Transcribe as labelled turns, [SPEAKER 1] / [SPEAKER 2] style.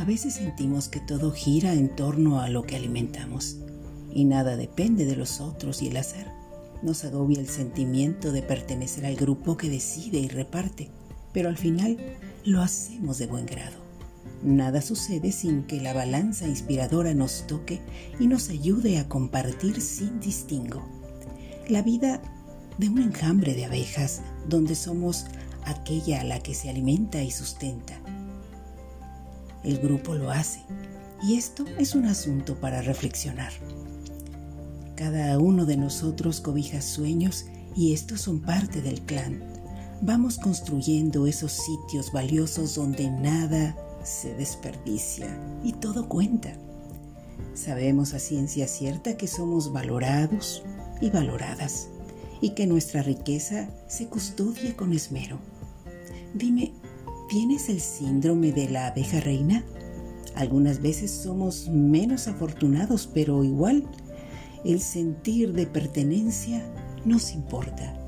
[SPEAKER 1] A veces sentimos que todo gira en torno a lo que alimentamos y nada depende de los otros y el azar. Nos agobia el sentimiento de pertenecer al grupo que decide y reparte, pero al final lo hacemos de buen grado. Nada sucede sin que la balanza inspiradora nos toque y nos ayude a compartir sin distingo. La vida de un enjambre de abejas donde somos aquella a la que se alimenta y sustenta el grupo lo hace. Y esto es un asunto para reflexionar. Cada uno de nosotros cobija sueños y estos son parte del clan. Vamos construyendo esos sitios valiosos donde nada se desperdicia y todo cuenta. Sabemos a ciencia cierta que somos valorados y valoradas y que nuestra riqueza se custodia con esmero. Dime, ¿Tienes el síndrome de la abeja reina? Algunas veces somos menos afortunados, pero igual el sentir de pertenencia nos importa.